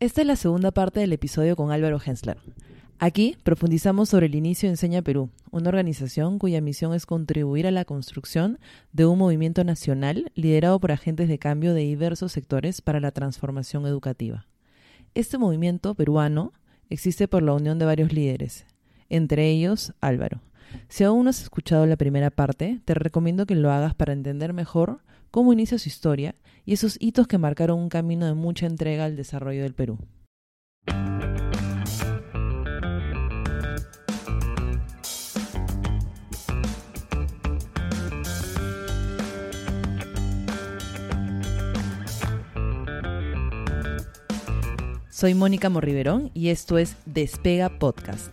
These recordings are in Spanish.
Esta es la segunda parte del episodio con Álvaro Hensler. Aquí profundizamos sobre el inicio de Enseña Perú, una organización cuya misión es contribuir a la construcción de un movimiento nacional liderado por agentes de cambio de diversos sectores para la transformación educativa. Este movimiento peruano existe por la unión de varios líderes, entre ellos Álvaro. Si aún no has escuchado la primera parte, te recomiendo que lo hagas para entender mejor cómo inicia su historia y esos hitos que marcaron un camino de mucha entrega al desarrollo del Perú. Soy Mónica Morriverón y esto es Despega Podcast,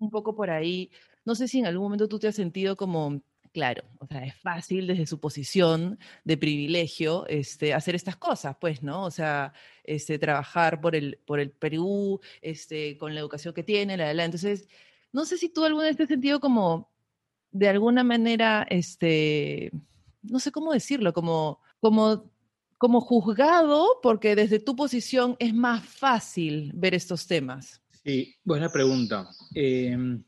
Un poco por ahí, no sé si en algún momento tú te has sentido como, claro, o sea, es fácil desde su posición de privilegio este, hacer estas cosas, pues, ¿no? O sea, este, trabajar por el, por el Perú, este, con la educación que tiene, la, la. Entonces, no sé si tú alguna vez te has sentido como, de alguna manera, este, no sé cómo decirlo, como, como, como juzgado, porque desde tu posición es más fácil ver estos temas. Sí, buena pregunta. Em,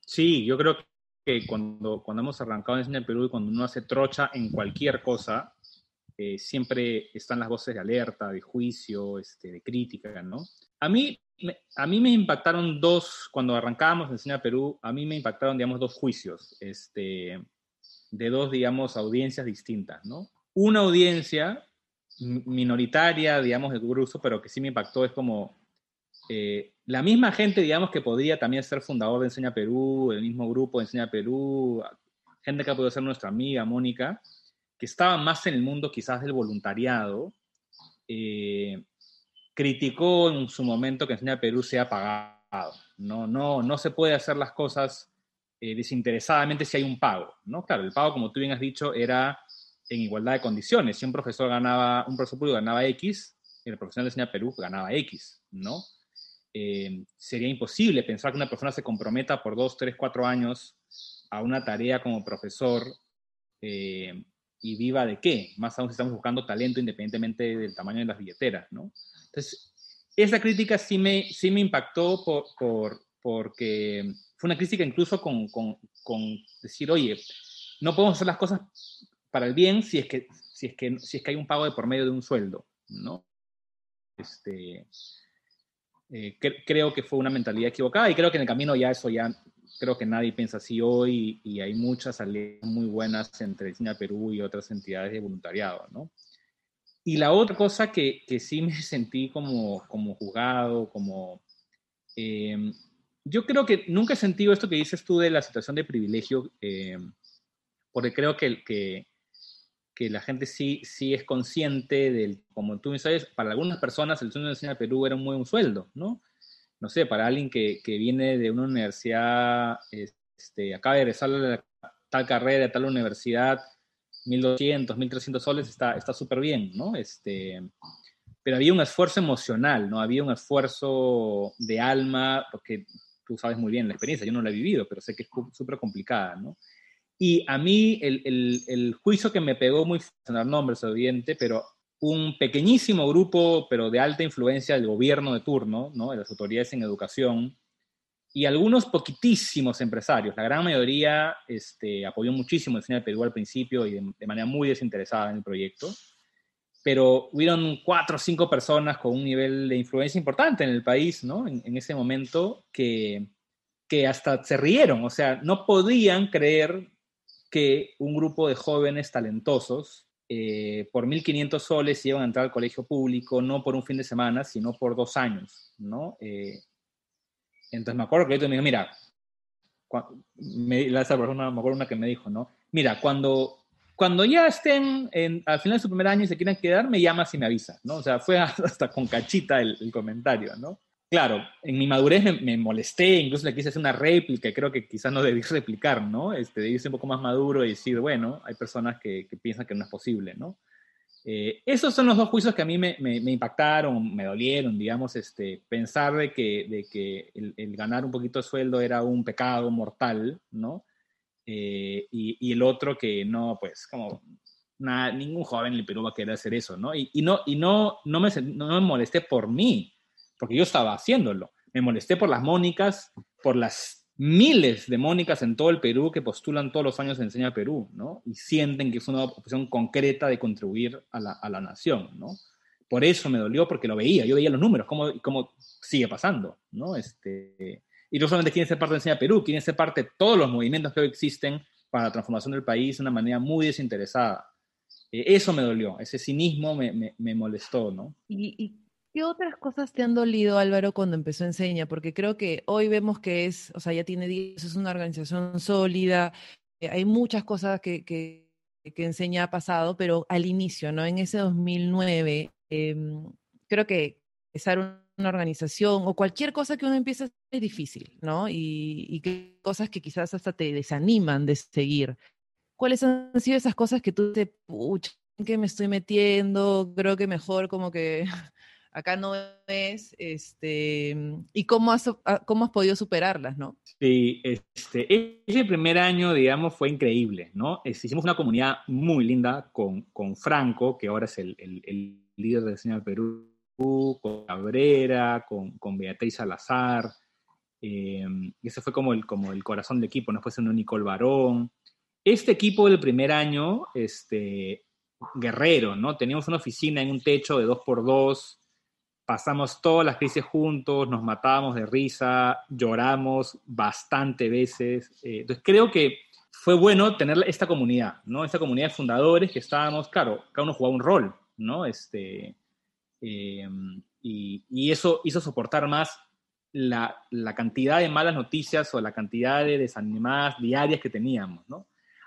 sí, yo creo que cuando, cuando hemos arrancado en el Perú y cuando uno hace trocha en cualquier cosa, eh, siempre están las voces de alerta, de juicio, este, de crítica, ¿no? A mí a mí me impactaron dos, cuando arrancábamos en Enseña Perú, a mí me impactaron, digamos, dos juicios, este, de dos, digamos, audiencias distintas, ¿no? Una audiencia minoritaria, digamos, de grupo, pero que sí me impactó, es como eh, la misma gente, digamos, que podría también ser fundador de Enseña Perú, el mismo grupo de Enseña Perú, gente que podido ser nuestra amiga, Mónica, que estaba más en el mundo quizás del voluntariado, eh, criticó en su momento que Enseña Perú sea pagado. No, no, no se puede hacer las cosas eh, desinteresadamente si hay un pago. ¿no? Claro, el pago, como tú bien has dicho, era en igualdad de condiciones. Si un profesor ganaba, un profesor público ganaba X, el profesional de Enseña Perú ganaba X, ¿no? Eh, sería imposible pensar que una persona se comprometa por dos, tres, cuatro años a una tarea como profesor eh, y viva de qué, más aún si estamos buscando talento independientemente del tamaño de las billeteras, ¿no? Entonces, esa crítica sí me, sí me impactó por, por, porque fue una crítica incluso con, con, con, decir, oye, no podemos hacer las cosas para el bien si es que, si es que, si es que hay un pago de por medio de un sueldo, ¿no? Este, eh, creo que fue una mentalidad equivocada y creo que en el camino ya eso ya, creo que nadie piensa así hoy y hay muchas alianzas muy buenas entre Cine Perú y otras entidades de voluntariado, ¿no? Y la otra cosa que, que sí me sentí como, como jugado, como... Em, yo creo que nunca he sentido esto que dices tú de la situación de privilegio, em, porque creo que, que, que, la gente sí, sí es consciente del, como tú sabes, para algunas personas el sueño de enseñar Perú era un buen sueldo, ¿no? No sé, para alguien que, que viene de una universidad, este, acaba de egresar a tal carrera, de tal universidad, 1.200, 1.300 soles está súper bien, ¿no? Este, pero había un esfuerzo emocional, ¿no? Había un esfuerzo de alma, porque tú sabes muy bien la experiencia, yo no la he vivido, pero sé que es súper complicada, ¿no? Y a mí el, el, el, juicio que me pegó muy, sin nombres, evidente, pero un pequeñísimo grupo, pero de alta influencia del gobierno de turno, ¿no? De las autoridades en educación, y algunos poquitísimos empresarios. La gran mayoría este, apoyó muchísimo el Enseña Perú al principio y de, manera muy desinteresada en el proyecto. Pero hubieron cuatro o cinco personas con un nivel de influencia importante en el país, ¿no? En, ese momento, que, que hasta se rieron. O sea, no podían creer que un grupo de jóvenes talentosos eh, por 1.500 soles iban a entrar al colegio público, no por un fin de semana, sino por dos años, ¿no? Eh, entonces me acuerdo que yo me dijo, mira, me, esa persona, me acuerdo una que me dijo, ¿no? Mira, cuando, cuando ya estén en, al final de su primer año y se quieran quedar, me llamas y me avisas, ¿no? O sea, fue hasta con cachita el, el comentario, ¿no? Claro, en mi madurez me, molesté, incluso le quise hacer una réplica, creo que quizás no debí replicar, ¿no? Este, debí ser un poco más maduro y decir, bueno, hay personas que, piensan que no es posible, ¿no? Eh, esos son los dos juicios que a mí me, impactaron, me dolieron, digamos, este, pensar de que, de que el, ganar un poquito de sueldo era un pecado mortal, ¿no? Eh, y, el otro que no, pues, como nada, ningún joven en el Perú va a querer hacer eso, ¿no? Y, no, y no, no, me, no me molesté por mí, porque yo estaba haciéndolo. Me molesté por las Mónicas, por las miles de Mónicas en todo el Perú que postulan todos los años en Enseña Perú, ¿no? Y sienten que es una opción concreta de contribuir a la, a la, nación, ¿no? Por eso me dolió, porque lo veía, yo veía los números, cómo, cómo sigue pasando, ¿no? Este, y no solamente quieren ser parte de Enseña Perú, quieren ser parte de todos los movimientos que hoy existen para la transformación del país de una manera muy desinteresada. Eh, eso me dolió, ese cinismo me, me, me molestó, ¿no? ¿Y, ¿Y ¿Qué otras cosas te han dolido, Álvaro, cuando empezó Enseña? Porque creo que hoy vemos que es, o sea, ya tiene 10, es una organización sólida, eh, hay muchas cosas que, que, que, Enseña ha pasado, pero al inicio, ¿no? En ese 2009, em, creo que empezar una organización o cualquier cosa que uno empiece es difícil, ¿no? Y, y que cosas que quizás hasta te desaniman de seguir. ¿Cuáles han sido esas cosas que tú te, pucha, ¿en qué me estoy metiendo? Creo que mejor como que acá no es, este, y cómo has, ah, cómo has podido superarlas, ¿no? Sí, este, ese primer año, digamos, fue increíble, ¿no? hicimos una comunidad muy linda con, con Franco, que ahora es el, el, líder de Diseño del Perú, con Cabrera, con, con Beatriz Salazar, y ese fue como el, como el corazón del equipo, después en un Nicole Barón. Este equipo del primer año, este, guerrero, ¿no? Teníamos una oficina en un techo de dos por dos, pasamos todas las crisis juntos, nos matábamos de risa, lloramos bastante veces. Eh, entonces creo que fue bueno tener esta comunidad, ¿no? Esta comunidad de fundadores que estábamos, claro, cada uno jugaba un rol, ¿no? Este, eh, y, eso hizo soportar más la, la, cantidad de malas noticias o la cantidad de desanimadas diarias que teníamos, ¿no?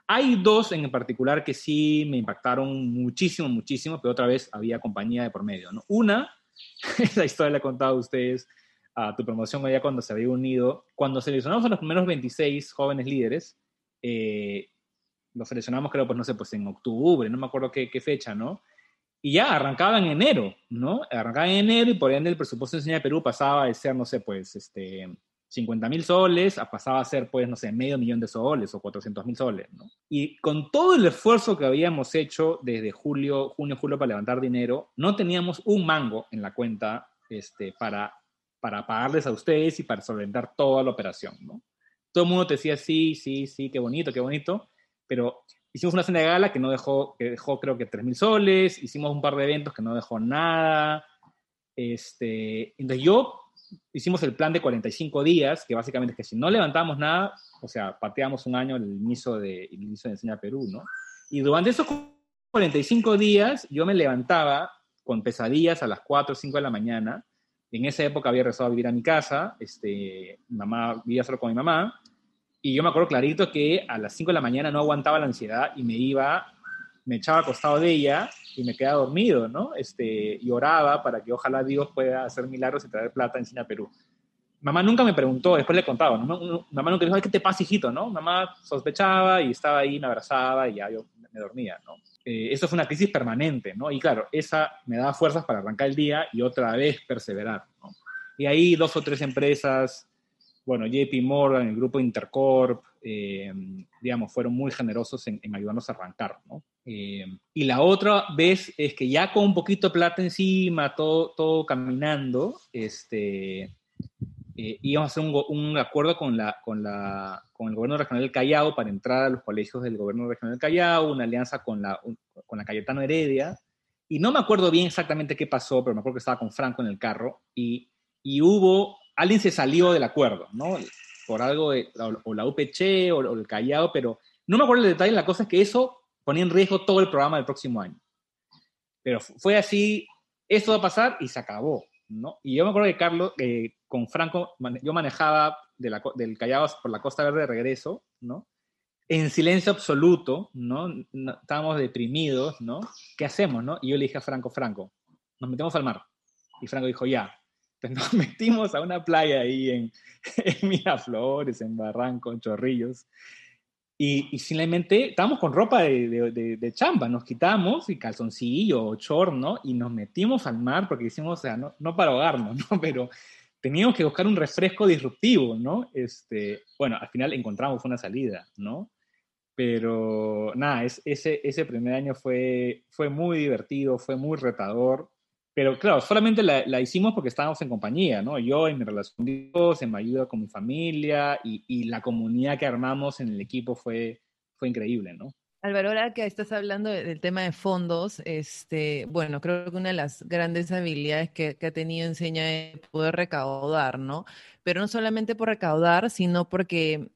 Hay dos en particular que sí me impactaron muchísimo, muchísimo, pero otra vez había compañía de por medio, ¿no? Una esa historia la he contado a ustedes a tu promoción allá cuando se había unido. Cuando seleccionamos a los primeros 26 jóvenes líderes, eh, los seleccionamos creo, pues no sé, pues en octubre, no me acuerdo qué, fecha, ¿no? Y ya arrancaba en enero, ¿no? Arrancaba en enero y por ende el presupuesto de Enseña Perú pasaba de ser, no sé, pues, este, 50 mil soles, pasaba a ser, pues, no sé, medio millón de soles o 400 mil soles, ¿no? Y con todo el esfuerzo que habíamos hecho desde julio, junio, julio para levantar dinero, no teníamos un mango en la cuenta este, para, para pagarles a ustedes y para solventar toda la operación, ¿no? Todo el mundo te decía, sí, sí, sí, qué bonito, qué bonito, pero hicimos una cena de gala que no dejó, que dejó creo que 3 mil soles, hicimos un par de eventos que no dejó nada, este, entonces yo hicimos el plan de 45 días, que básicamente es que si no levantamos nada, o sea, pateamos un año el inicio de, el inicio de Enseña Perú, ¿no? Y durante esos 45 días yo me levantaba con pesadillas a las 4 o 5 de la mañana. En esa época había regresado a vivir a mi casa, este, mi mamá vivía solo con mi mamá, y yo me acuerdo clarito que a las 5 de la mañana no aguantaba la ansiedad y me iba, me echaba acostado de ella y me quedaba dormido, ¿no? Este, y oraba para que ojalá Dios pueda hacer milagros y traer plata en Cina Perú. Mamá nunca me preguntó, después le contaba, ¿no? mamá nunca dijo, ¿qué te pasa, hijito? ¿no? Mamá sospechaba y estaba ahí, me abrazaba y ya yo me dormía, ¿no? Eh, eso fue una crisis permanente, ¿no? Y claro, esa me daba fuerzas para arrancar el día y otra vez perseverar, ¿no? Y ahí dos o tres empresas, bueno, JP Morgan, el grupo Intercorp, eh, digamos, fueron muy generosos en, en ayudarnos a arrancar, ¿no? Eh, y la otra vez es que ya con un poquito de plata encima, todo, todo caminando, este, eh, íbamos a hacer un, un, acuerdo con, la, con, la, con el gobierno regional del Callao para entrar a los colegios del gobierno regional del Callao, una alianza con la, con la Cayetano Heredia. Y no me acuerdo bien exactamente qué pasó, pero me acuerdo que estaba con Franco en el carro y, y hubo, alguien se salió del acuerdo, ¿no? Por algo, de, o la UPC o, o el Callao, pero no me acuerdo el detalle, la cosa es que eso ponía en riesgo todo el programa del próximo año. Pero fue así, esto va a pasar y se acabó, ¿no? Y yo me acuerdo que Carlos, con Franco, yo manejaba del Callao por la Costa Verde de regreso, ¿no? En silencio absoluto, ¿no? Estábamos deprimidos, ¿no? ¿Qué hacemos, no? Y yo le dije a Franco, Franco, nos metemos al mar. Y Franco dijo, ya. Nos metimos a una playa ahí en, en Miraflores, en Barranco, en Chorrillos. Y, simplemente estábamos con ropa de, de, chamba, nos quitamos y calzoncillo o chor, ¿no? Y nos metimos al mar porque hicimos, o sea, no, no para ahogarnos, ¿no? Pero teníamos que buscar un refresco disruptivo, ¿no? Este, bueno, al final encontramos una salida, ¿no? Pero nada, es, ese, ese primer año fue, fue muy divertido, fue muy retador. Pero claro, solamente la, hicimos porque estábamos en compañía, ¿no? Yo en mi relación con Dios, en mi ayuda con mi familia y, y la comunidad que armamos en el equipo fue, fue increíble, ¿no? Álvaro, ahora que estás hablando del tema de fondos, este, bueno, creo que una de las grandes habilidades que, ha tenido Enseña es poder recaudar, ¿no? Pero no solamente por recaudar, sino porque,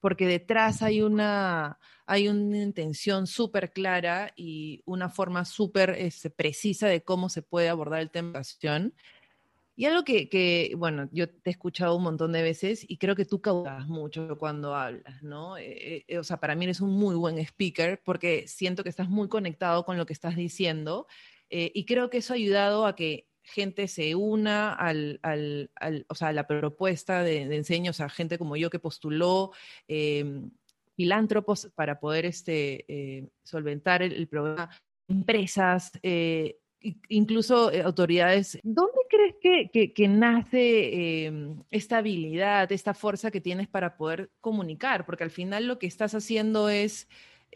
porque detrás hay una, hay una intención súper clara y una forma súper este, precisa de cómo se puede abordar el tema de educación. Y algo que, bueno, yo te he escuchado un montón de veces y creo que tú caudas mucho cuando hablas, ¿no? Eh, eh, o sea, para mí eres un muy buen speaker porque siento que estás muy conectado con lo que estás diciendo eh, y creo que eso ha ayudado a que gente se una al, al, o sea, a la propuesta de, de, enseño, o sea, gente como yo que postuló, em, filántropos para poder este, solventar el, programa, empresas, incluso eh, autoridades, ¿dónde crees que, nace em, esta habilidad, esta fuerza que tienes para poder comunicar? Porque al final lo que estás haciendo es,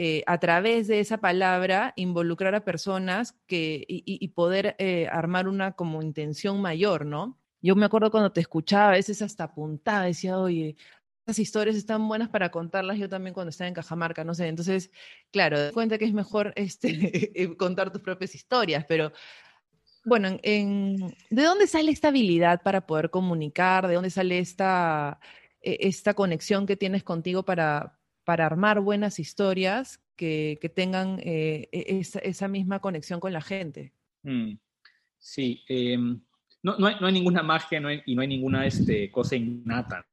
eh, a través de esa palabra, involucrar a personas que, y, poder eh, armar una como intención mayor, ¿no? Yo me acuerdo cuando te escuchaba, a veces hasta apuntaba, decía, oye, historias están buenas para contarlas yo también cuando estaba en Cajamarca, no sé. Entonces, claro, te cuenta que es mejor este, eh, contar tus propias historias, pero bueno, en, ¿de dónde sale esta habilidad para poder comunicar? ¿De dónde sale esta, e, esta conexión que tienes contigo para, para armar buenas historias que, tengan eh, e, esa, misma conexión con la gente? Mm, sí, em, no, no, hay, no, ninguna magia y no hay ninguna este, cosa innata,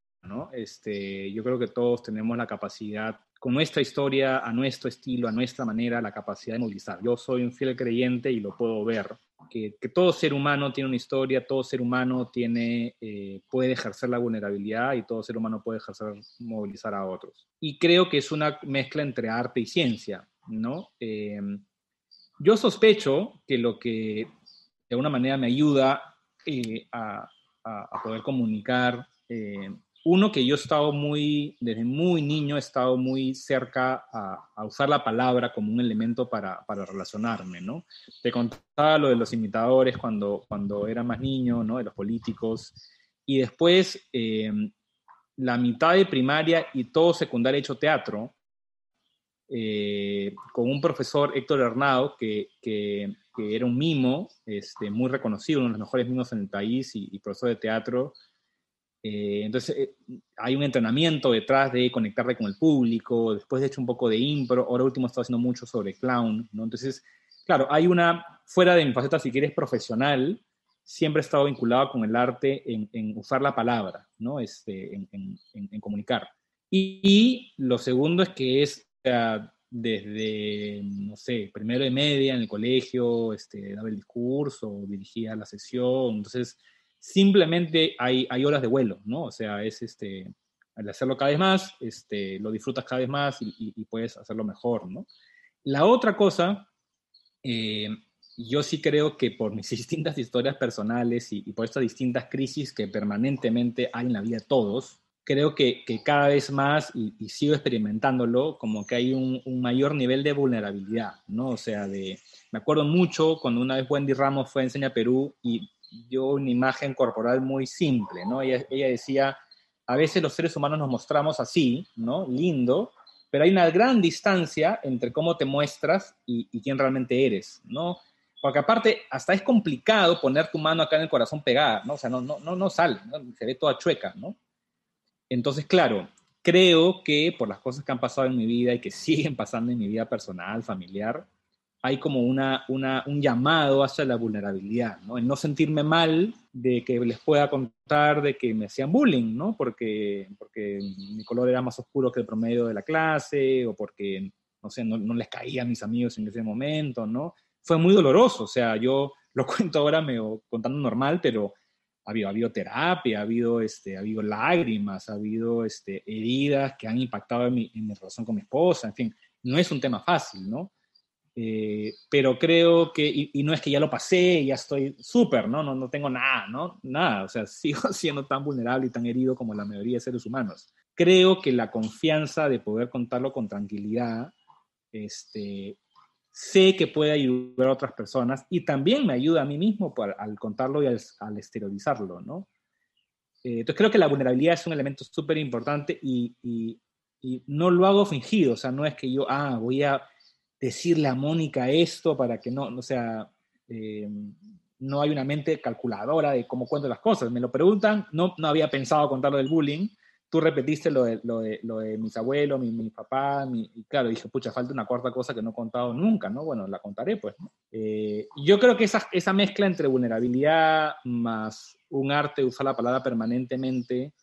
este, yo creo que todos tenemos la capacidad, con nuestra historia, a nuestro estilo, a nuestra manera, la capacidad de movilizar. Yo soy un fiel creyente y lo puedo ver, que, todo ser humano tiene una historia, todo ser humano tiene, eh, puede ejercer la vulnerabilidad y todo ser humano puede ejercer, movilizar a otros. Y creo que es una mezcla entre arte y ciencia, ¿no? Eh, yo sospecho que lo que de alguna manera me ayuda eh, a, a, poder comunicar uno, que yo he estado muy, desde muy niño, he estado muy cerca a, usar la palabra como un elemento para, para, relacionarme, ¿no? Te contaba lo de los imitadores cuando, cuando era más niño, ¿no? De los políticos. Y después, eh, la mitad de primaria y todo secundario he hecho teatro, eh, con un profesor, Héctor Hernado, que, que, era un mimo, este, muy reconocido, uno de los mejores mimos en el país y, y profesor de teatro, eh, entonces, eh, hay un entrenamiento detrás de conectarte con el público, después de hecho un poco de impro, ahora último estado haciendo mucho sobre clown, ¿no? Entonces, claro, hay una, fuera de mi faceta, si quieres, profesional, siempre he estado vinculado con el arte en, usar la palabra, ¿no? Este, en, comunicar. Y, lo segundo es que es desde, no sé, primero de media en el colegio, este, daba el discurso, dirigía la sesión, entonces simplemente hay, hay horas de vuelo, ¿no? O sea, es este, al hacerlo cada vez más, este, lo disfrutas cada vez más y, puedes hacerlo mejor, ¿no? La otra cosa, eh, yo sí creo que por mis distintas historias personales y, por estas distintas crisis que permanentemente hay en la vida de todos, creo que, cada vez más, y, sigo experimentándolo, como que hay un, un, mayor nivel de vulnerabilidad, ¿no? O sea, de, me acuerdo mucho cuando una vez Wendy Ramos fue a Enseña Perú y dio una imagen corporal muy simple, ¿no? Ella, decía, a veces los seres humanos nos mostramos así, ¿no? Lindo, pero hay una gran distancia entre cómo te muestras y, quién realmente eres, ¿no? Porque aparte, hasta es complicado poner tu mano acá en el corazón pegada, ¿no? O sea, no, no, no, no sale, se ve toda chueca, ¿no? Entonces, claro, creo que por las cosas que han pasado en mi vida y que siguen pasando en mi vida personal, familiar, hay como una, un llamado hacia la vulnerabilidad, ¿no? En no sentirme mal de que les pueda contar de que me hacían bullying, ¿no? Porque, porque mi color era más oscuro que el promedio de la clase o porque, no sé, no, les caía a mis amigos en ese momento, ¿no? Fue muy doloroso, o sea, yo lo cuento ahora me contando normal, pero ha habido, ha habido terapia, ha habido, este, ha habido lágrimas, ha habido este, heridas que han impactado en mi, en mi relación con mi esposa, en fin, no es un tema fácil, ¿no? Eh, pero creo que, y, no es que ya lo pasé, ya estoy súper, ¿no? ¿no? No tengo nada, ¿no? Nada, o sea, sigo siendo tan vulnerable y tan herido como la mayoría de seres humanos. Creo que la confianza de poder contarlo con tranquilidad, este, sé que puede ayudar a otras personas y también me ayuda a mí mismo al contarlo y al, al ¿no? Eh, entonces creo que la vulnerabilidad es un elemento súper importante y, y, y no lo hago fingido, o sea, no es que yo, ah, voy a decirle a Mónica esto para que no, o sea, eh, no hay una mente calculadora de cómo cuento las cosas. Me lo preguntan, no, no había pensado contar lo del bullying. Tú repetiste lo de, lo de, mis abuelos, mi, mi papá, mi, y claro, dije, pucha, falta una cuarta cosa que no he contado nunca, ¿no? Bueno, la contaré, pues. Eh, yo creo que esa, esa mezcla entre vulnerabilidad más un arte de usar la palabra permanentemente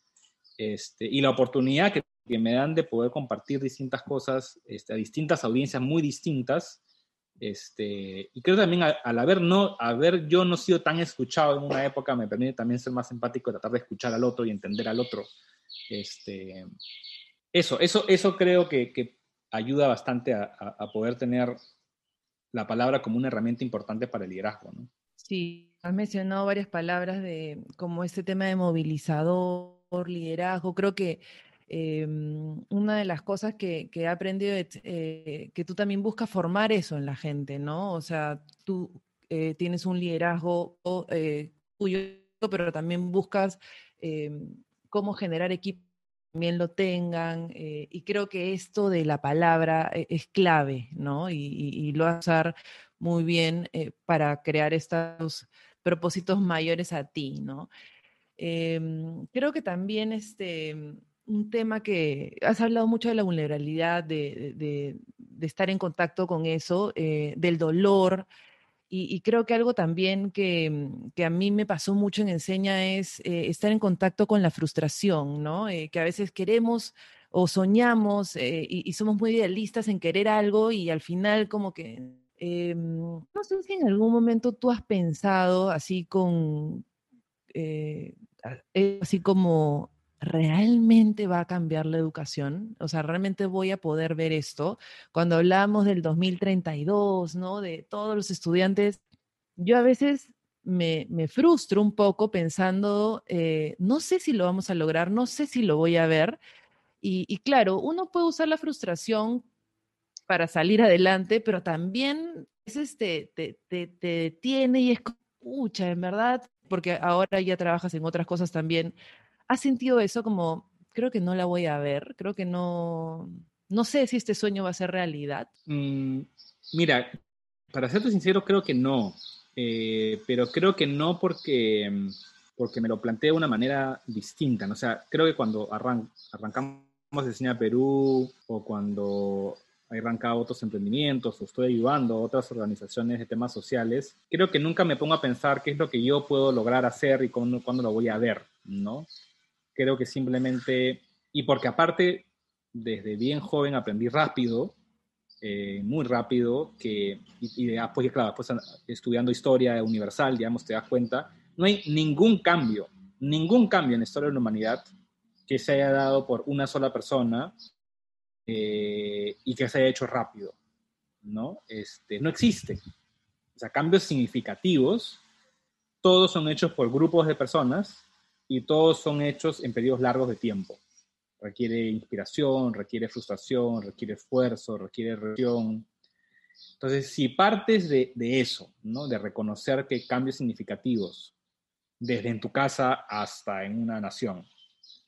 este, y la oportunidad que que me dan de poder compartir distintas cosas este, a distintas audiencias muy distintas. Este, y creo también al, haber, no, haber yo no sido tan escuchado en una época me permite también ser más empático, tratar de escuchar al otro y entender al otro. Este, eso, eso, eso creo que, que ayuda bastante a, a, poder tener la palabra como una herramienta importante para el liderazgo. ¿no? Sí, has mencionado varias palabras de como este tema de movilizador, liderazgo. Creo que Em, una de las cosas que, he aprendido es eh, que tú también buscas formar eso en la gente, ¿no? O sea, tú eh, tienes un liderazgo eh, tuyo, pero también buscas em, cómo generar equipos que también lo tengan, y creo que esto de la palabra es clave, ¿no? Y, lo vas a usar muy bien para crear estos propósitos mayores a ti, ¿no? Em, creo que también este, un tema que has hablado mucho de la vulnerabilidad, de, estar en contacto con eso, eh, del dolor. Y, creo que algo también que, a mí me pasó mucho en Enseña es eh, estar en contacto con la frustración, ¿no? Eh, que a veces queremos o soñamos y, somos muy idealistas en querer algo y al final como que... no sé si en algún momento tú has pensado así con... así como ¿realmente va a cambiar la educación? O sea, ¿realmente voy a poder ver esto? Cuando hablamos del 2032, ¿no? De todos los estudiantes, yo a veces me, frustro un poco pensando, eh, no sé si lo vamos a lograr, no sé si lo voy a ver. Y, claro, uno puede usar la frustración para salir adelante, pero también es este, te, te, te detiene y es, escucha, en verdad, porque ahora ya trabajas en otras cosas también, ¿Has sentido eso como, creo que no la voy a ver, creo que no, no sé si este sueño va a ser realidad? Mm, mira, para serte sincero, creo que no, eh, pero creo que no porque, porque me lo planteé de una manera distinta, ¿no? o sea, creo que cuando arran arrancamos Diseña Perú o cuando he arrancado otros emprendimientos o estoy ayudando a otras organizaciones de temas sociales, creo que nunca me pongo a pensar qué es lo que yo puedo lograr hacer y cuándo lo voy a ver, ¿no? Creo que simplemente, y porque aparte, desde bien joven aprendí rápido, eh, muy rápido, que, y, después, claro, pues estudiando historia universal, digamos, te das cuenta, no hay ningún cambio, ningún cambio en la historia de la humanidad que se haya dado por una sola persona eh, y que se haya hecho rápido, ¿no? Este, no existe. O sea, cambios significativos, todos son hechos por grupos de personas y todos son hechos en periodos largos de tiempo. Requiere inspiración, requiere frustración, requiere esfuerzo, requiere reacción. Entonces, si partes de, eso, ¿no? de reconocer que cambios significativos, desde en tu casa hasta en una nación,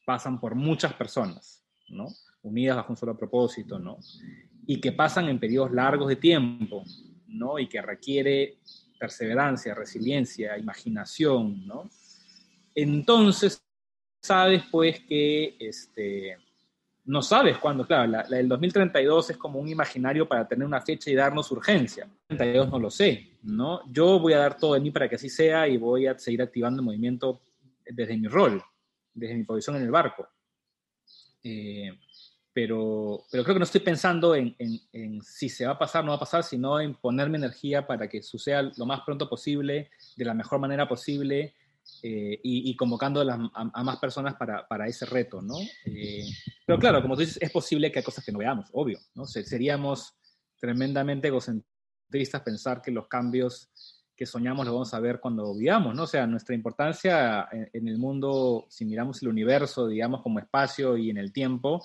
pasan por muchas personas, ¿no? unidas bajo un solo propósito, ¿no? y que pasan en periodos largos de tiempo, ¿no? y que requiere perseverancia, resiliencia, imaginación, ¿no? Entonces sabes pues que, este, no sabes cuándo, claro, la, del 2032 es como un imaginario para tener una fecha y darnos urgencia. 32 no lo sé, ¿no? Yo voy a dar todo de mí para que así sea y voy a seguir activando el movimiento desde mi rol, desde mi posición en el barco. Eh, pero, pero creo que no estoy pensando en, en, si se va a pasar o no va a pasar, sino en poner mi energía para que suceda lo más pronto posible, de la mejor manera posible, eh, y, convocando a, más personas para, para ese reto, ¿no? Eh, pero claro, como tú dices, es posible que hay cosas que no veamos, obvio, ¿no? Seríamos tremendamente egocentristas pensar que los cambios que soñamos los vamos a ver cuando vivamos, ¿no? O sea, nuestra importancia en, el mundo, si miramos el universo, digamos, como espacio y en el tiempo,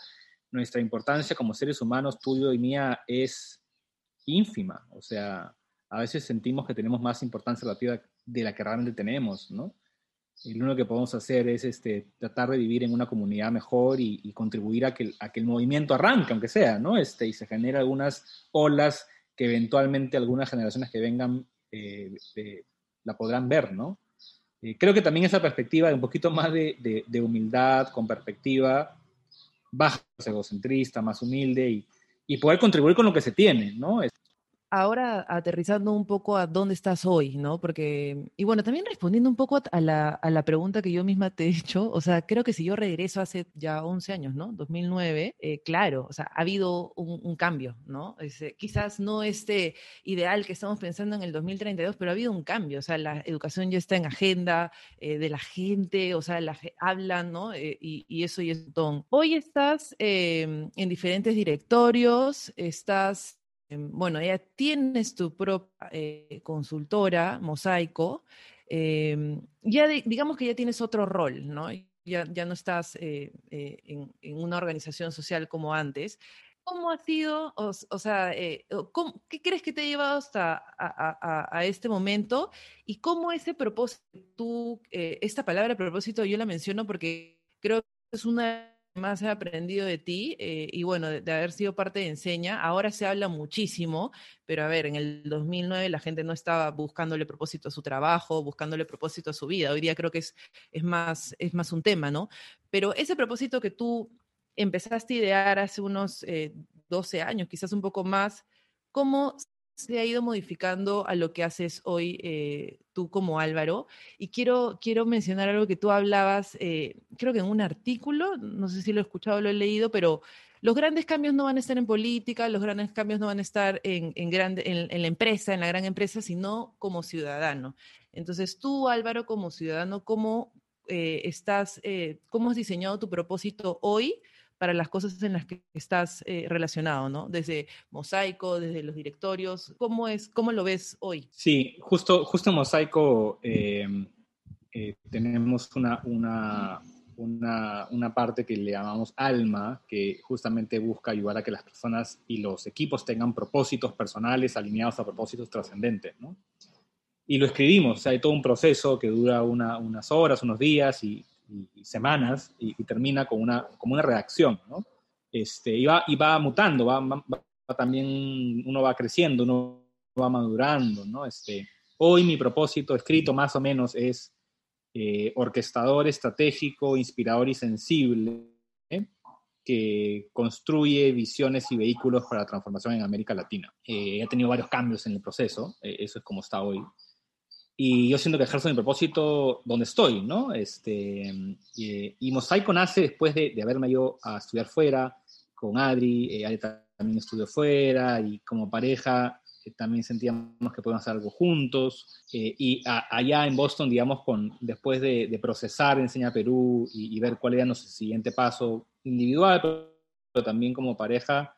nuestra importancia como seres humanos, tuyo y mía, es ínfima. O sea, a veces sentimos que tenemos más importancia relativa de la que realmente tenemos, ¿no? Y lo único que podemos hacer es este, tratar de vivir en una comunidad mejor y, contribuir a que, a que, el movimiento arranque, aunque sea, ¿no? Este, y se genere algunas olas que eventualmente algunas generaciones que vengan eh, la podrán ver, ¿no? Eh, creo que también esa perspectiva de un poquito más de, de, humildad, con perspectiva baja, egocentrista, más humilde y, y, poder contribuir con lo que se tiene, ¿no? Ahora aterrizando un poco a dónde estás hoy, ¿no? Porque, y bueno, también respondiendo un poco a la, a la, pregunta que yo misma te he hecho, o sea, creo que si yo regreso hace ya 11 años, ¿no? 2009, eh, claro, o sea, ha habido un, cambio, ¿no? quizás no este ideal que estamos pensando en el 2032, pero ha habido un cambio, o sea, la educación ya está en agenda eh, de la gente, o sea, la, hablan, ¿no? Eh, y, eso y es todo. Hoy estás em, en diferentes directorios, estás bueno, ya tienes tu propia eh, consultora, Mosaico, em, ya digamos que ya tienes otro rol, ¿no? Ya, ya no estás eh, eh, en, una organización social como antes. ¿Cómo ha sido, o, sea, qué crees que te ha llevado hasta a, este momento? ¿Y cómo ese propósito, tú, esta palabra propósito yo la menciono porque creo que es una más he aprendido de ti eh, y bueno, de, haber sido parte de Enseña. Ahora se habla muchísimo, pero a ver, en el 2009 la gente no estaba buscándole propósito a su trabajo, buscándole propósito a su vida. Hoy día creo que es, es, más, es más un tema, ¿no? Pero ese propósito que tú empezaste a idear hace unos 12 eh, años, quizás un poco más, ¿cómo se ha ido modificando a lo que haces hoy eh, tú como Álvaro. Y quiero, quiero mencionar algo que tú hablabas, eh, creo que en un artículo, no sé si lo he escuchado o lo he leído, pero los grandes cambios no van a estar en política, los grandes cambios no van a estar en, en, grande, en, la empresa, en la gran empresa, sino como ciudadano. Entonces tú, Álvaro, como ciudadano, ¿cómo eh, estás, cómo has diseñado tu propósito hoy? Para las cosas en las que estás eh, relacionado, ¿no? Desde Mosaico, desde los directorios, ¿cómo, es, cómo lo ves hoy? Sí, justo, justo en Mosaico em, eh, tenemos una, una, una, una, parte que le llamamos alma, que justamente busca ayudar a que las personas y los equipos tengan propósitos personales alineados a propósitos trascendentes, ¿no? Y lo escribimos, o sea, hay todo un proceso que dura unas horas, unos días, y y, semanas y, termina con una, como una reacción, ¿no? Este, y, va, y va mutando, va, también, uno va creciendo, uno va madurando, ¿no? Este, hoy mi propósito escrito más o menos es eh, orquestador estratégico, inspirador y sensible, ¿eh? que construye visiones y vehículos para la transformación en América Latina. Eh, ha tenido varios cambios en el proceso, eso es como está hoy. Y yo siento que ejerzo mi propósito donde estoy, ¿no? Este, y, Mosaico nace después de, de, haberme ido a estudiar fuera con Adri, eh, Adri también estudió fuera y como pareja eh, también sentíamos que podíamos hacer algo juntos. Eh, y allá en Boston, digamos, con, después de, de procesar Enseña Perú y, y, ver cuál era nuestro siguiente paso individual, pero, pero también como pareja,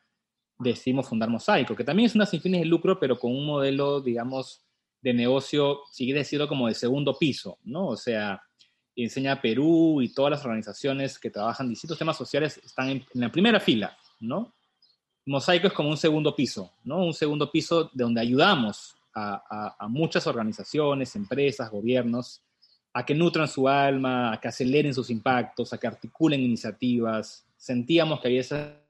decidimos fundar Mosaico, que también es una sin fines de lucro, pero con un modelo, digamos, de negocio, sigue siendo como de segundo piso, ¿no? O sea, Enseña Perú y todas las organizaciones que trabajan distintos temas sociales están en, la primera fila, ¿no? Mosaico es como un segundo piso, ¿no? Un segundo piso de donde ayudamos a, muchas organizaciones, empresas, gobiernos, a que nutran su alma, a que aceleren sus impactos, a que articulen iniciativas. Sentíamos que había esa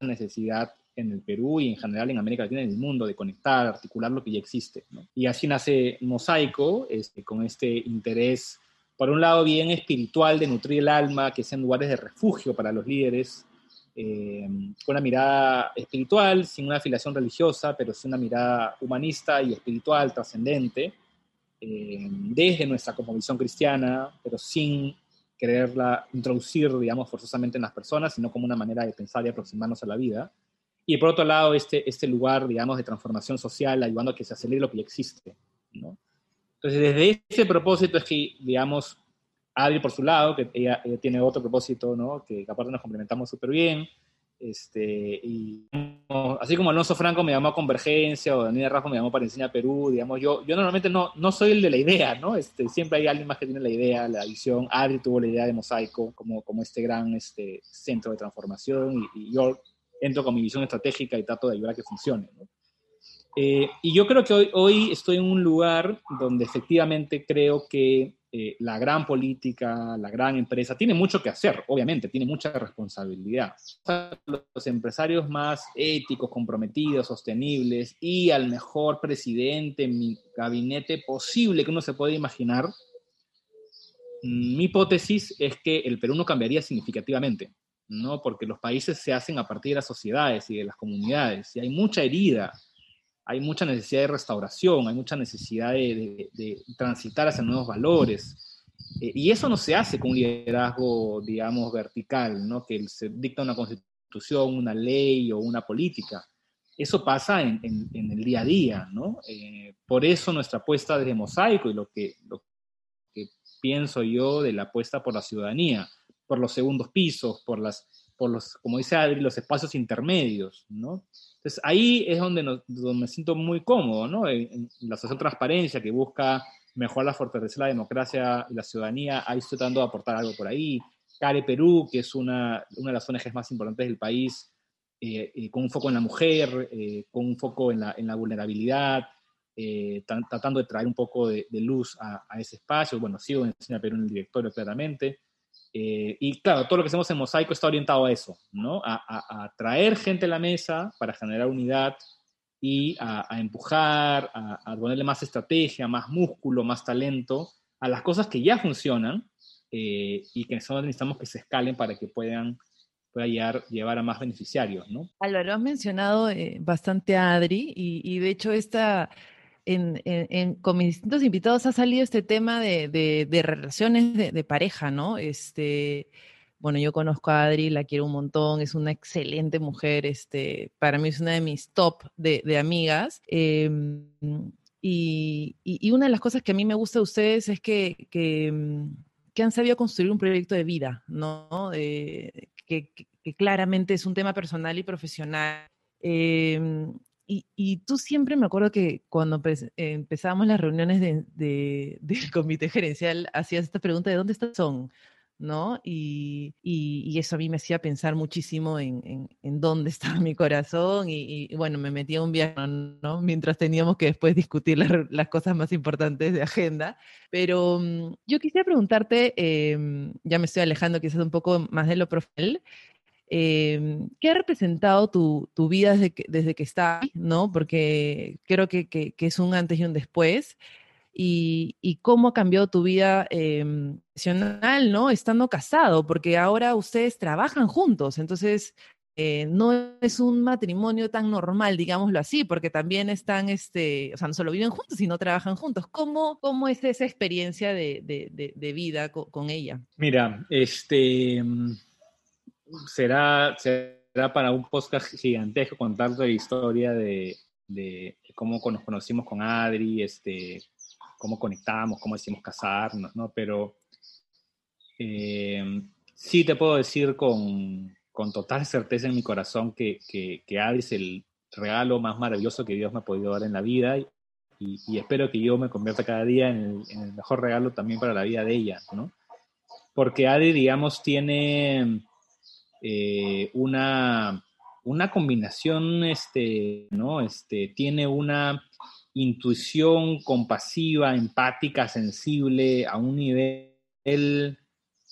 necesidad en el Perú y en general en América Latina y en el mundo, de conectar, articular lo que ya existe. Y así nace Mosaico, este, con este interés, por un lado, bien espiritual de nutrir el alma, que sean lugares de refugio para los líderes, eh, con una mirada espiritual, sin una afiliación religiosa, pero sin una mirada humanista y espiritual, trascendente, eh, desde nuestra cosmovisión cristiana, pero sin quererla introducir, digamos, forzosamente en las personas, sino como una manera de pensar y aproximarnos a la vida. Y por otro lado, este, este lugar, digamos, de transformación social, ayudando a que se acelere lo que ya existe, ¿no? Entonces, desde ese propósito es que, digamos, Adri por su lado, que ella, tiene otro propósito, ¿no? Que, aparte nos complementamos súper bien. Este, y así como Alonso Franco me llamó a Convergencia o Daniel Rafa me llamó para enseñar Perú, digamos, yo, yo normalmente no, no soy el de la idea, ¿no? Este, siempre hay alguien más que tiene la idea, la visión. Adri tuvo la idea de Mosaico como, como este gran este, centro de transformación y, y yo entro con mi visión estratégica y trato de ayudar a que funcione, ¿no? Eh, y yo creo que hoy, hoy estoy en un lugar donde efectivamente creo que eh, la gran política, la gran empresa, tiene mucho que hacer, obviamente, tiene mucha responsabilidad. Los empresarios más éticos, comprometidos, sostenibles y al mejor presidente, mi gabinete posible que uno se puede imaginar, mi hipótesis es que el Perú no cambiaría significativamente, ¿no? Porque los países se hacen a partir de las sociedades y de las comunidades, y hay mucha herida hay mucha necesidad de restauración, hay mucha necesidad de, transitar hacia nuevos valores. Eh, y eso no se hace con un liderazgo, digamos, vertical, ¿no? que se dicta una constitución, una ley o una política. Eso pasa en, el día a día, ¿no? Eh, por eso nuestra apuesta desde Mosaico y lo que, lo que pienso yo de la apuesta por la ciudadanía, por los segundos pisos, por las, por los, como dice Adri, los espacios intermedios, ¿no? Entonces ahí es donde, donde me siento muy cómodo, ¿no? En, la asociación Transparencia que busca mejorar fortalecer la democracia y la ciudadanía, ahí estoy tratando de aportar algo por ahí. CARE Perú, que es una, una de las ONGs más importantes del país, eh, eh, con un foco en la mujer, eh, con un foco en la, en la vulnerabilidad, tratando de traer un poco de, luz a, a, ese espacio. Bueno, sigo en Enseña Perú en el directorio claramente. Eh, y claro, todo lo que hacemos en Mosaico está orientado a eso, ¿no? A, traer gente a la mesa para generar unidad y a, empujar, a, ponerle más estrategia, más músculo, más talento a las cosas que ya funcionan eh, y que necesitamos que se escalen para que puedan, llevar, llevar, a más beneficiarios, ¿no? Álvaro, has mencionado eh, bastante a Adri y, y de hecho esta con mis distintos invitados ha salido este tema de, relaciones de, pareja, ¿no? Este, bueno, yo conozco a Adri, la quiero un montón, es una excelente mujer, este, para mí es una de mis top de, amigas. Em, y, una de las cosas que a mí me gusta de ustedes es que, que, han sabido construir un proyecto de vida, ¿no? que, claramente es un tema personal y profesional. Eh, y, tú siempre me acuerdo que cuando empezábamos las reuniones de, del comité gerencial, hacías esta pregunta de dónde están son, ¿no? Y, eso a mí me hacía pensar muchísimo en, en, dónde estaba mi corazón y, bueno, me metía un viaje, ¿no? Mientras teníamos que después discutir las, cosas más importantes de agenda. Pero mm, yo quisiera preguntarte, em, ya me estoy alejando quizás un poco más de lo profesional, Em, ¿Qué ha representado tu, tu vida desde que, desde que estás, ¿no? Porque creo que, que, es un antes y un después. Y, y cómo ha cambiado tu vida eh, profesional, ¿no? Estando casado, porque ahora ustedes trabajan juntos, entonces eh, no es un matrimonio tan normal, digámoslo así, porque también están, este, o sea, no solo viven juntos, sino trabajan juntos. ¿Cómo, cómo es esa experiencia de, de, de, vida con, con, ella? Mira, este será, será para un podcast gigantesco contar la historia de, de, cómo nos conocimos con Adri, este, cómo conectamos, cómo decimos casarnos, ¿no? Pero eh, sí te puedo decir con, con, total certeza en mi corazón que, que, Adri es el regalo más maravilloso que Dios me ha podido dar en la vida y, y, espero que yo me convierta cada día en el, en el, mejor regalo también para la vida de ella, ¿no? Porque Adri, digamos, tiene eh, una, una combinación, este, ¿no? Este, tiene una intuición compasiva, empática, sensible, a un nivel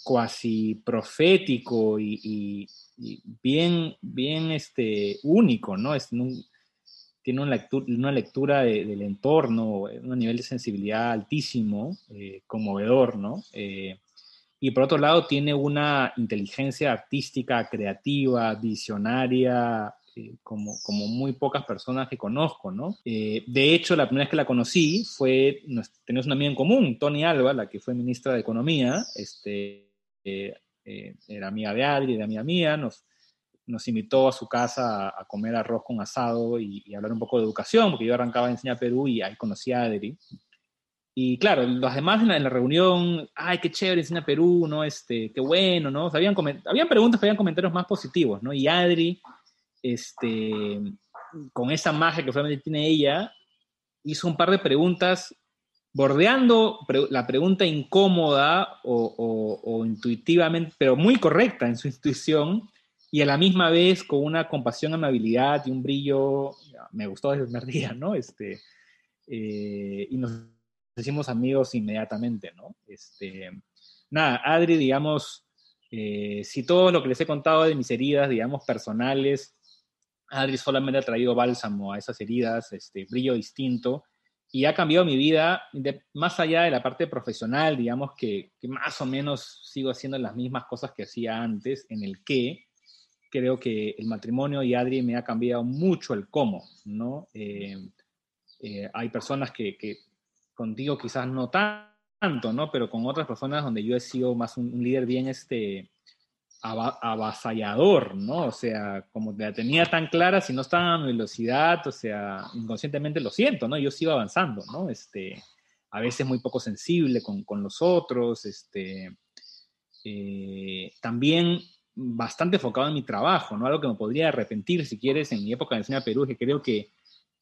cuasi profético y, bien, bien este, único, ¿no? Es tiene una lectura, una lectura del entorno, un nivel de sensibilidad altísimo, eh, conmovedor, ¿no? Eh, y por otro lado tiene una inteligencia artística, creativa, visionaria, eh, como, como muy pocas personas que conozco, ¿no? Eh, de hecho, la primera vez que la conocí fue, teníamos una amiga en común, Tony Alba, la que fue ministra de Economía, este, eh, era amiga de Adri, de amiga mía, nos, nos invitó a su casa a, comer arroz con asado y, hablar un poco de educación, porque yo arrancaba a enseñar Perú y ahí conocí a Adri. Y claro, los demás en la, reunión, ay, qué chévere, enseña Perú, ¿no? Este, qué bueno, ¿no? habían, habían preguntas, habían comentarios más positivos, ¿no? Y Adri, este, con esa magia que solamente tiene ella, hizo un par de preguntas bordeando la pregunta incómoda o, o, intuitivamente, pero muy correcta en su intuición, y a la misma vez con una compasión, amabilidad y un brillo, me gustó desde el primer día, ¿no? Este, eh, y nos hicimos amigos inmediatamente, ¿no? Este, nada, Adri, digamos, eh, si todo lo que les he contado de mis heridas, digamos, personales, Adri solamente ha traído bálsamo a esas heridas, este, brillo distinto, y ha cambiado mi vida, más allá de la parte profesional, digamos que, que, más o menos sigo haciendo las mismas cosas que hacía antes, en el que creo que el matrimonio y Adri me ha cambiado mucho el cómo, ¿no? Eh, eh, hay personas que, que, contigo quizás no tanto, ¿no? Pero con otras personas donde yo he sido más un, líder bien este, avasallador, ¿no? O sea, como la tenía tan clara, si no estaba en velocidad, o sea, inconscientemente lo siento, ¿no? Yo sigo avanzando, ¿no? Este, a veces muy poco sensible con, con los otros, este, eh, también bastante enfocado en mi trabajo, ¿no? Algo que me podría arrepentir, si quieres, en mi época de enseñar Perú, que creo que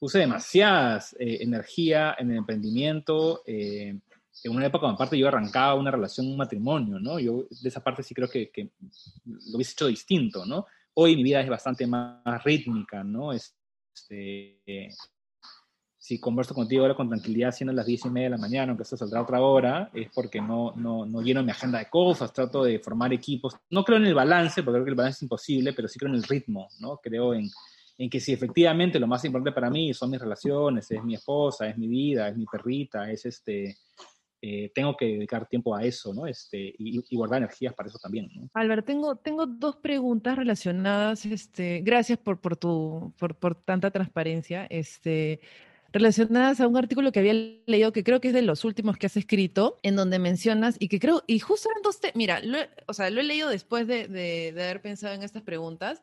puse demasiadas eh, energía en el emprendimiento, eh, en una época, aparte, yo arrancaba una relación, un matrimonio, ¿no? Yo de esa parte sí creo que, lo hubiese hecho distinto, ¿no? Hoy mi vida es bastante más, rítmica, ¿no? Este, si converso contigo ahora con tranquilidad, siendo las diez y media de la mañana, aunque esto saldrá otra hora, es porque no, no, no lleno mi agenda de cosas, trato de formar equipos. No creo en el balance, porque creo que el balance es imposible, pero sí creo en el ritmo, ¿no? Creo en, en que si efectivamente lo más importante para mí son mis relaciones, es mi esposa, es mi vida, es mi perrita, es este, eh, tengo que dedicar tiempo a eso, ¿no? Este, y, guardar energías para eso también, ¿no? Albert, tengo, tengo dos preguntas relacionadas, este, gracias por, por, tu, por, por tanta transparencia, este, relacionadas a un artículo que había leído, que creo que es de los últimos que has escrito, en donde mencionas, y que creo, y justo entonces, mira, lo, o sea, lo he leído después de, de, de haber pensado en estas preguntas,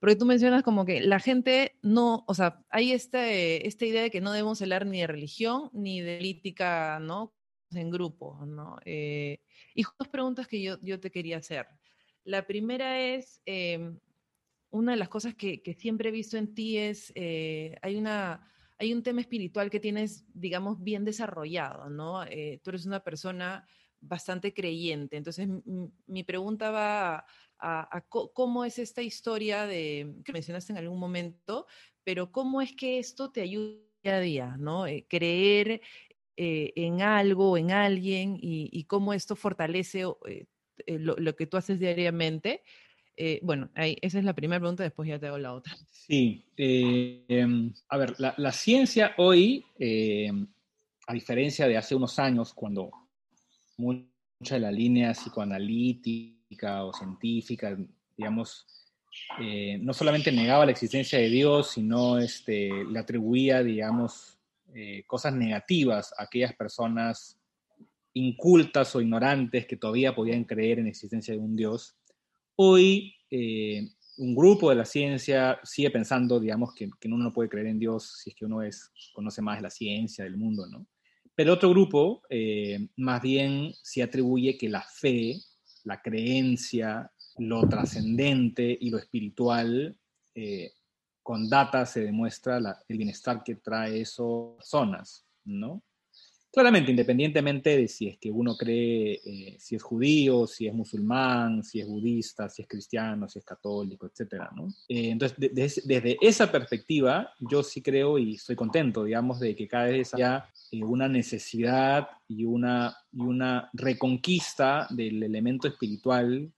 porque tú mencionas como que la gente no, o sea, hay este, esta idea de que no debemos hablar ni de religión ni de política, ¿no? en grupo, ¿no? Eh, y dos preguntas que yo, yo te quería hacer. La primera es, em, una de las cosas que, que, siempre he visto en ti es, eh, hay, una, hay un tema espiritual que tienes, digamos, bien desarrollado, ¿no? Eh, tú eres una persona bastante creyente. Entonces, mi pregunta va a, cómo es esta historia de, que mencionaste en algún momento, pero cómo es que esto te ayuda día a día, ¿no? creer eh, en algo, en alguien y, cómo esto fortalece eh, eh, lo, que tú haces diariamente. bueno, ahí, esa es la primera pregunta, después ya te hago la otra. Sí, em, a ver, la, ciencia hoy, a diferencia de hace unos años, cuando mucha de la línea psicoanalítica o científica, digamos, no solamente negaba la existencia de Dios, sino este, le atribuía, digamos, eh, cosas negativas a aquellas personas incultas o ignorantes que todavía podían creer en la existencia de un Dios. Hoy, eh, un grupo de la ciencia sigue pensando, digamos, que, uno no puede creer en Dios si es que uno es, conoce más la ciencia, del mundo, ¿no? Pero otro grupo, eh, más bien, se atribuye que la fe, la creencia, lo trascendente y lo espiritual con data se demuestra el bienestar que trae esas zonas, ¿no? Claramente, independientemente de si es que uno cree, eh, si es judío, si es musulmán, si es budista, si es cristiano, si es católico, ¿no? Eh, entonces, desde esa perspectiva, yo sí creo y estoy contento, digamos, de que cada vez haya eh, una necesidad y una, y una reconquista del elemento espiritual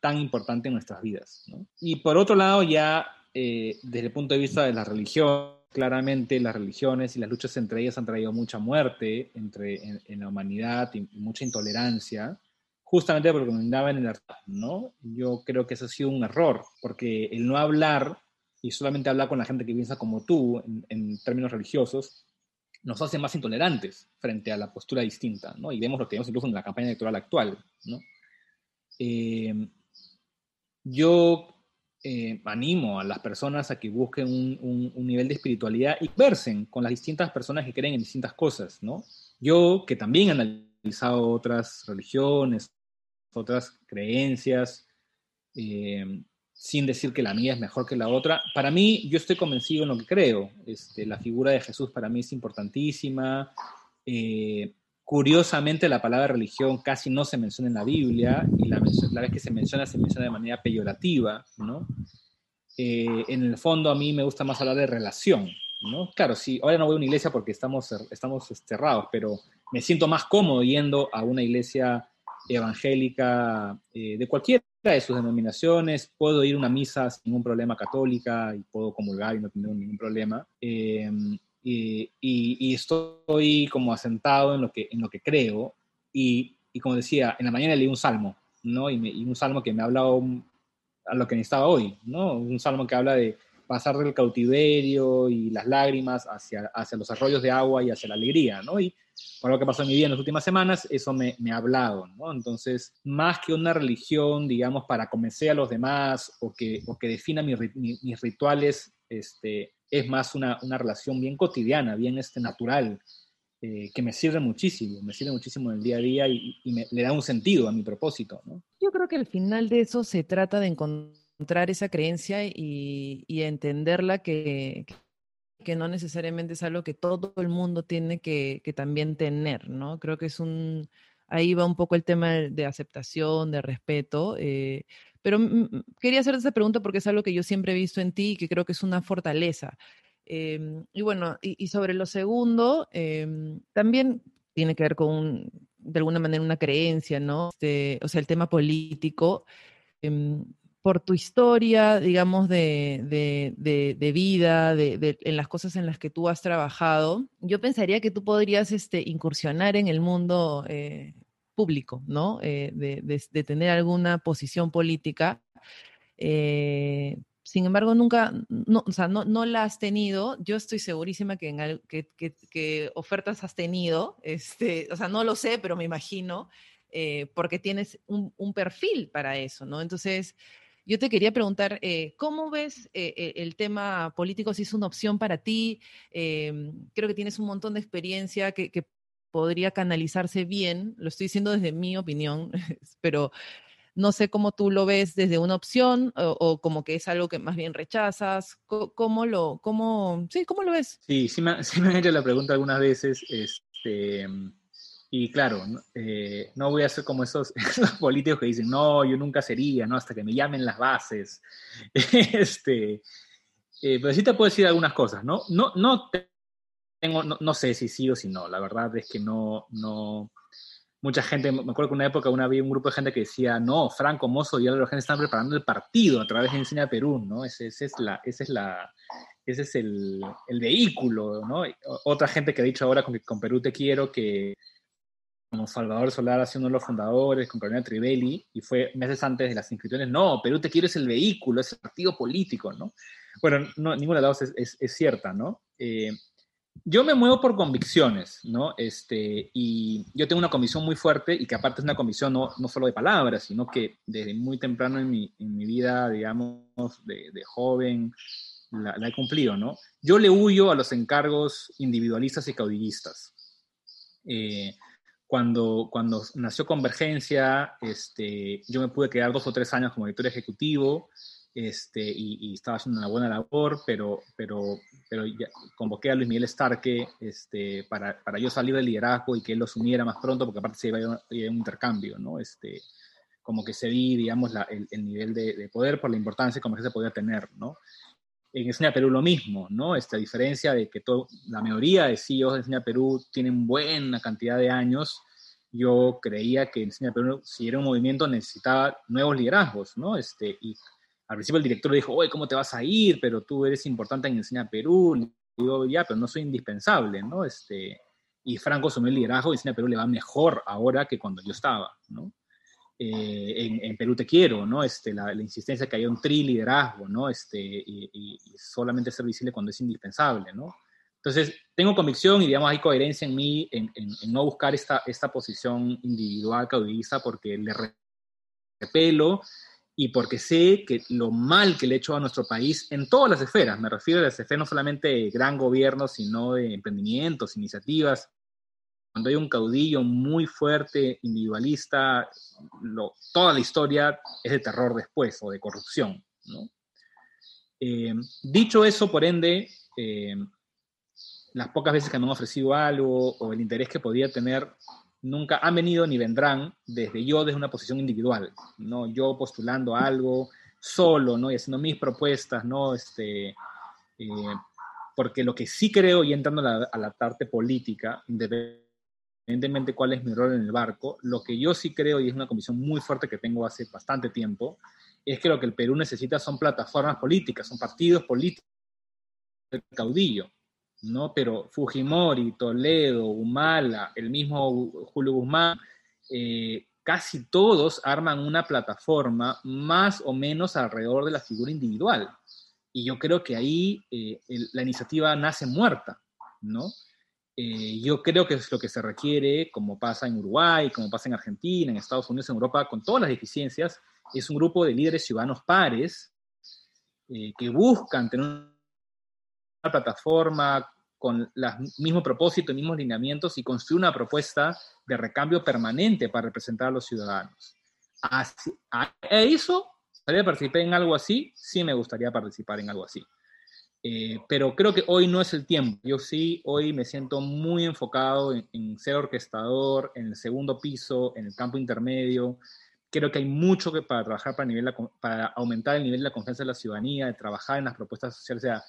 tan importante en nuestras vidas, ¿no? Y por otro lado, ya eh, desde el punto de vista de la religión, claramente las religiones y las luchas entre ellas han traído mucha muerte entre, en, la humanidad y mucha intolerancia, justamente porque andaba en el arte, ¿no? Yo creo que eso ha sido un error, porque el no hablar y solamente hablar con la gente que piensa como tú en, términos religiosos nos hace más intolerantes frente a la postura distinta, ¿no? Y vemos lo que vemos incluso en la campaña electoral actual, ¿no? Eh, yo eh, animo a las personas a que busquen un, nivel de espiritualidad y versen con las distintas personas que creen en distintas cosas, ¿no? Yo, que también he analizado otras religiones, otras creencias, eh, sin decir que la mía es mejor que la otra, para mí, yo estoy convencido en lo que creo. Este, la figura de Jesús para mí es importantísima. Eh, Curiosamente, la palabra religión casi no se menciona en la Biblia y la, vez que se menciona, se menciona de manera peyorativa, ¿no? Eh, en el fondo, a mí me gusta más hablar de relación, ¿no? Claro, sí, ahora no voy a una iglesia porque estamos, estamos cerrados, pero me siento más cómodo yendo a una iglesia evangélica eh, de cualquiera de sus denominaciones, puedo ir a una misa sin ningún problema católica y puedo comulgar y no tener ningún problema. Eh, y, estoy como asentado en lo que, en lo que creo. Y, y como decía, en la mañana leí un salmo, ¿no? Y, un salmo que me ha hablado a lo que necesitaba hoy, ¿no? Un salmo que habla de pasar del cautiverio y las lágrimas hacia, hacia los arroyos de agua y hacia la alegría, ¿no? Y por lo que pasó en mi vida en las últimas semanas, eso me, me ha hablado, ¿no? Entonces, más que una religión, digamos, para convencer a los demás o que, o que defina mis, mis rituales este, es más una, una relación bien cotidiana, bien este, natural, eh, que me sirve muchísimo, me sirve muchísimo en el día a día y, le da un sentido a mi propósito. ¿no? Yo creo que al final de eso se trata de encontrar esa creencia y, y entenderla que, que no necesariamente es algo que todo el mundo tiene que, que, también tener, ¿no? Creo que es un, ahí va un poco el tema de aceptación, de respeto, eh, pero quería hacerte esa pregunta porque es algo que yo siempre he visto en ti y que creo que es una fortaleza. Em, y bueno, y, sobre lo segundo, em, también tiene que ver con, de alguna manera, una creencia, ¿no? Este, o sea, el tema político. Por tu historia, digamos, de, de, de, vida, de, en las cosas en las que tú has trabajado, yo pensaría que tú podrías este, incursionar en el mundo eh, público, ¿no? Eh, de, tener alguna posición política. Eh, sin embargo, nunca, o sea, no, no, la has tenido. Yo estoy segurísima que, ofertas has tenido. Este, o sea, no lo sé, pero me imagino, eh, porque tienes un, un, perfil para eso, ¿no? Entonces, yo te quería preguntar, ¿cómo ves el tema político? Si es una opción para ti, creo que tienes un montón de experiencia que, podría canalizarse bien, lo estoy diciendo desde mi opinión, pero no sé cómo tú lo ves desde una opción o, como que es algo que más bien rechazas. ¿Cómo lo, cómo, sí, cómo lo ves? Sí, sí me, han hecho la pregunta algunas veces. Este, y claro, eh, no voy a ser como esos, políticos que dicen, no, yo nunca sería, ¿no? Hasta que me llamen las bases. este, eh, pero sí te puedo decir algunas cosas, ¿no? No, no tengo, no, sé si sí o si no, la verdad es que no, no, mucha gente, me acuerdo que una época una, había un grupo de gente que decía, no, Franco Mozo y la gente están preparando el partido a través de Enseña Perú, ¿no? Ese, es la, ese es la, es el, el, vehículo, ¿no? Otra gente que ha dicho ahora con, con Perú te quiero que como Salvador Solar ha sido uno de los fundadores, con Carolina Trivelli, y fue meses antes de las inscripciones, no, Perú te quiero es el vehículo, es el partido político, ¿no? Bueno, no, ninguna de las dos es, es, cierta, ¿no? Eh, yo me muevo por convicciones, ¿no? Este, y yo tengo una convicción muy fuerte y que aparte es una convicción no, no solo de palabras, sino que desde muy temprano en mi, en mi vida, digamos, de, de joven, la, he cumplido, ¿no? Yo le huyo a los encargos individualistas y caudillistas. Eh, cuando, cuando nació Convergencia, este, yo me pude quedar dos o tres años como director ejecutivo este, y, estaba haciendo una buena labor, pero, pero, pero convoqué a Luis Miguel Starque este, para, para, yo salir del liderazgo y que él lo asumiera más pronto, porque aparte se iba a ir un intercambio, ¿no? Este, como que se vi, digamos, la, el, el, nivel de, de, poder por la importancia que se podía tener, ¿no? En Enseña Perú lo mismo, ¿no? Esta diferencia de que todo, la mayoría de CEOs de Enseña Perú tienen buena cantidad de años, yo creía que Enseña Perú, si era un movimiento, necesitaba nuevos liderazgos, ¿no? Este, y al principio el director dijo, oye, ¿cómo te vas a ir? Pero tú eres importante en Enseña Perú. Y digo, ya, pero no soy indispensable, ¿no? Este, y Franco asumió el liderazgo y Enseña Perú le va mejor ahora que cuando yo estaba, ¿no? Eh, en, Perú te quiero, ¿no? Este, la, insistencia que haya un tri liderazgo, ¿no? Este, y, solamente ser visible cuando es indispensable, ¿no? Entonces, tengo convicción y, digamos, hay coherencia en mí en, no buscar esta, esta posición individual caudillista porque le repelo y porque sé que lo mal que le he hecho a nuestro país en todas las esferas, me refiero a las esferas no solamente de gran gobierno, sino de emprendimientos, iniciativas, cuando hay un caudillo muy fuerte, individualista, toda la historia es de terror después o de corrupción. Eh, dicho eso, por ende, eh, las pocas veces que me han ofrecido algo o el interés que podía tener nunca han venido ni vendrán desde yo, desde una posición individual, ¿no? Yo postulando algo solo, ¿no? Y haciendo mis propuestas, ¿no? Este, eh, porque lo que sí creo, y entrando a la, parte política, independientemente independientemente cuál es mi rol en el barco, lo que yo sí creo, y es una convicción muy fuerte que tengo hace bastante tiempo, es que lo que el Perú necesita son plataformas políticas, son partidos políticos del caudillo, ¿no? Pero Fujimori, Toledo, Humala, el mismo Julio Guzmán, eh, casi todos arman una plataforma más o menos alrededor de la figura individual. Y yo creo que ahí eh, la iniciativa nace muerta, ¿no? Eh, yo creo que es lo que se requiere, como pasa en Uruguay, como pasa en Argentina, en Estados Unidos, en Europa, con todas las deficiencias, es un grupo de líderes ciudadanos pares eh, que buscan tener una plataforma con el mismo propósito, mismos lineamientos y construir una propuesta de recambio permanente para representar a los ciudadanos. Así, a eso, ¿estaría participar en algo así? Sí me gustaría participar en algo así. Eh, pero creo que hoy no es el tiempo. Yo sí, hoy me siento muy enfocado en, ser orquestador, en el segundo piso, en el campo intermedio. Creo que hay mucho que para trabajar para, nivel, para aumentar el nivel de la confianza de la ciudadanía, de trabajar en las propuestas sociales. O sea,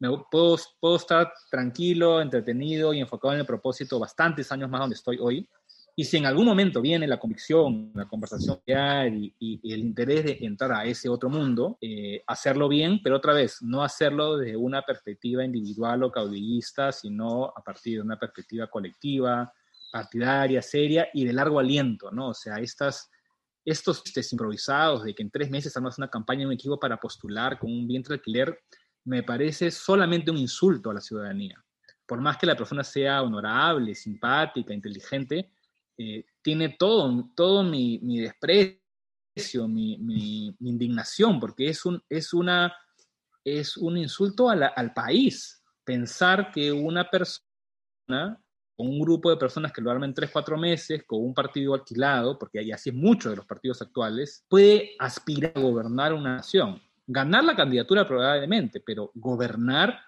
me, puedo, puedo estar tranquilo, entretenido y enfocado en el propósito bastantes años más donde estoy hoy. Y si en algún momento viene la convicción, la conversación y, y, el interés de entrar a ese otro mundo, eh, hacerlo bien, pero otra vez, no hacerlo desde una perspectiva individual o caudillista, sino a partir de una perspectiva colectiva, partidaria, seria y de largo aliento, ¿no? O sea, estas, estos improvisados de que en tres meses armas una campaña en un equipo para postular con un vientre alquiler, me parece solamente un insulto a la ciudadanía. Por más que la persona sea honorable, simpática, inteligente, eh, tiene todo, todo mi, desprecio, mi, indignación, porque es un, es una, es un insulto al país. Pensar que una persona un grupo de personas que lo armen tres, cuatro meses con un partido alquilado, porque hay así es mucho de los partidos actuales, puede aspirar a gobernar una nación. Ganar la candidatura probablemente, pero gobernar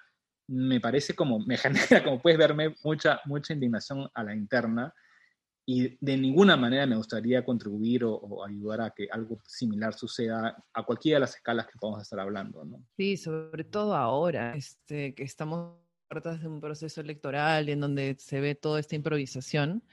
me parece como, me genera, como puedes verme, mucha, mucha indignación a la interna y de ninguna manera me gustaría contribuir o, ayudar a que algo similar suceda a cualquiera de las escalas que podamos estar hablando. ¿no? Sí, sobre todo ahora, este, que estamos de un proceso electoral en donde se ve toda esta improvisación.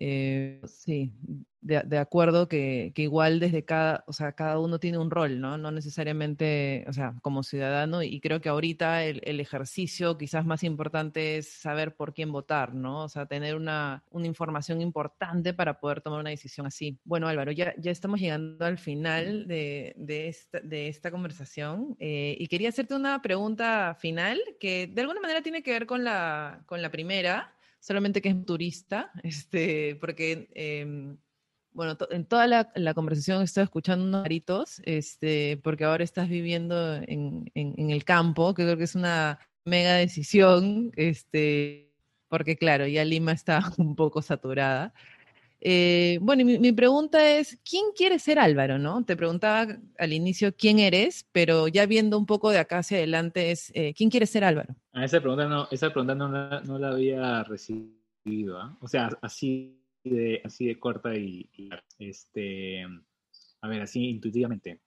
Eh, sí, de, acuerdo que, igual desde cada, o sea, cada uno tiene un rol, ¿no? No necesariamente, o sea, como ciudadano, y creo que ahorita el, ejercicio quizás más importante es saber por quién votar, ¿no? O sea, tener una, información importante para poder tomar una decisión así. Bueno, Álvaro, ya, ya estamos llegando al final de, esta, de esta, conversación eh, y quería hacerte una pregunta final que de alguna manera tiene que ver con la, con la primera solamente que es turista, este, porque em, bueno, en toda la, conversación estoy escuchando unos gritos, este, porque ahora estás viviendo en, el campo, que creo que es una mega decisión, este, porque claro, ya Lima está un poco saturada. Eh, bueno, mi, mi, pregunta es, ¿quién quiere ser Álvaro, no? Te preguntaba al inicio quién eres, pero ya viendo un poco de acá hacia adelante es, eh, ¿quién quiere ser Álvaro? Ah, esa pregunta no, esa pregunta no, la, había recibido, ¿ah? o sea, así de, así de corta y, este, a ver, así intuitivamente.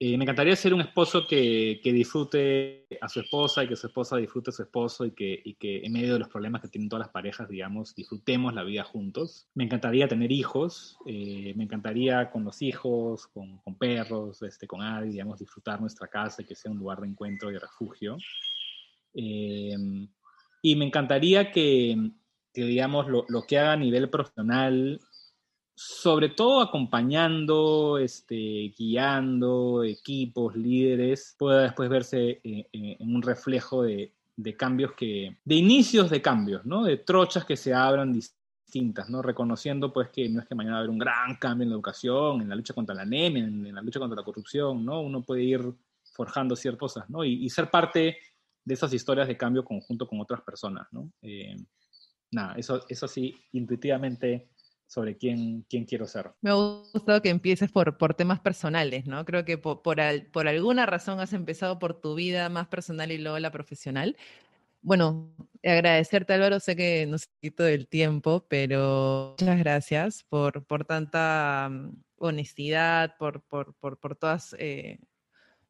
Eh, me encantaría ser un esposo que, que, disfrute a su esposa y que su esposa disfrute a su esposo y que, y que en medio de los problemas que tienen todas las parejas, digamos, disfrutemos la vida juntos. Me encantaría tener hijos, eh, me encantaría con los hijos, con, con perros, este, con Adi, digamos, disfrutar nuestra casa y que sea un lugar de encuentro y refugio. Eh, y me encantaría que, que digamos, lo, lo, que haga a nivel profesional sobre todo acompañando, este, guiando equipos, líderes, pueda después verse eh, eh, en un reflejo de, cambios que, de inicios de cambios, ¿no? De trochas que se abran distintas, ¿no? Reconociendo pues que no es que mañana va a haber un gran cambio en la educación, en la lucha contra la anemia, en, la lucha contra la corrupción, ¿no? Uno puede ir forjando ciertas cosas, ¿no? Y, ser parte de esas historias de cambio conjunto con otras personas, ¿no? Eh, nada, eso, eso sí, intuitivamente sobre quién, quién quiero ser. Me ha gustado que empieces por, por temas personales, ¿no? Creo que por, por, por, alguna razón has empezado por tu vida más personal y luego la profesional. Bueno, agradecerte Álvaro, sé que no se quito del tiempo, pero muchas gracias por, por tanta mm, honestidad, por, por, por, por todas eh,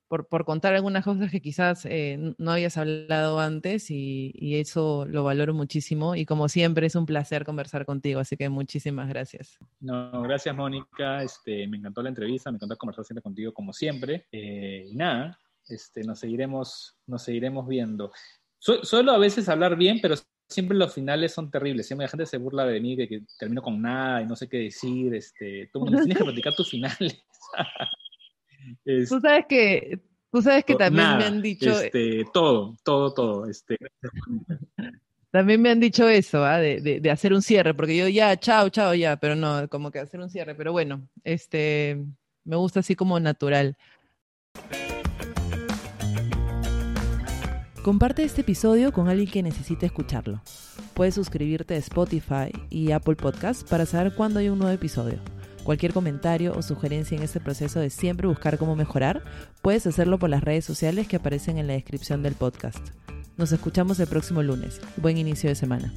por, por, contar algunas cosas que quizás eh, no habías hablado antes y, y, eso lo valoro muchísimo y como siempre es un placer conversar contigo, así que muchísimas gracias. No, gracias Mónica, este, me encantó la entrevista, me encantó conversar siempre contigo como siempre eh, y nada, este, nos, seguiremos, nos seguiremos viendo. suelo a veces hablar bien, pero siempre los finales son terribles. Siempre la gente se burla de mí, de que termino con nada y no sé qué decir. Este, tú tienes que platicar tus finales. tú sabes que, tú sabes que también me han dicho... Este, todo, todo, todo. Este. También me han dicho eso, ¿ah? de, de, hacer un cierre, porque yo ya, chao, chao, ya, pero no, como que hacer un cierre, pero bueno, este, me gusta así como natural. Comparte este episodio con alguien que necesite escucharlo. Puedes suscribirte a Spotify y Apple Podcasts para saber cuándo hay un nuevo episodio. Cualquier comentario o sugerencia en este proceso de siempre buscar cómo mejorar, puedes hacerlo por las redes sociales que aparecen en la descripción del podcast. Nos escuchamos el próximo lunes. Buen inicio de semana.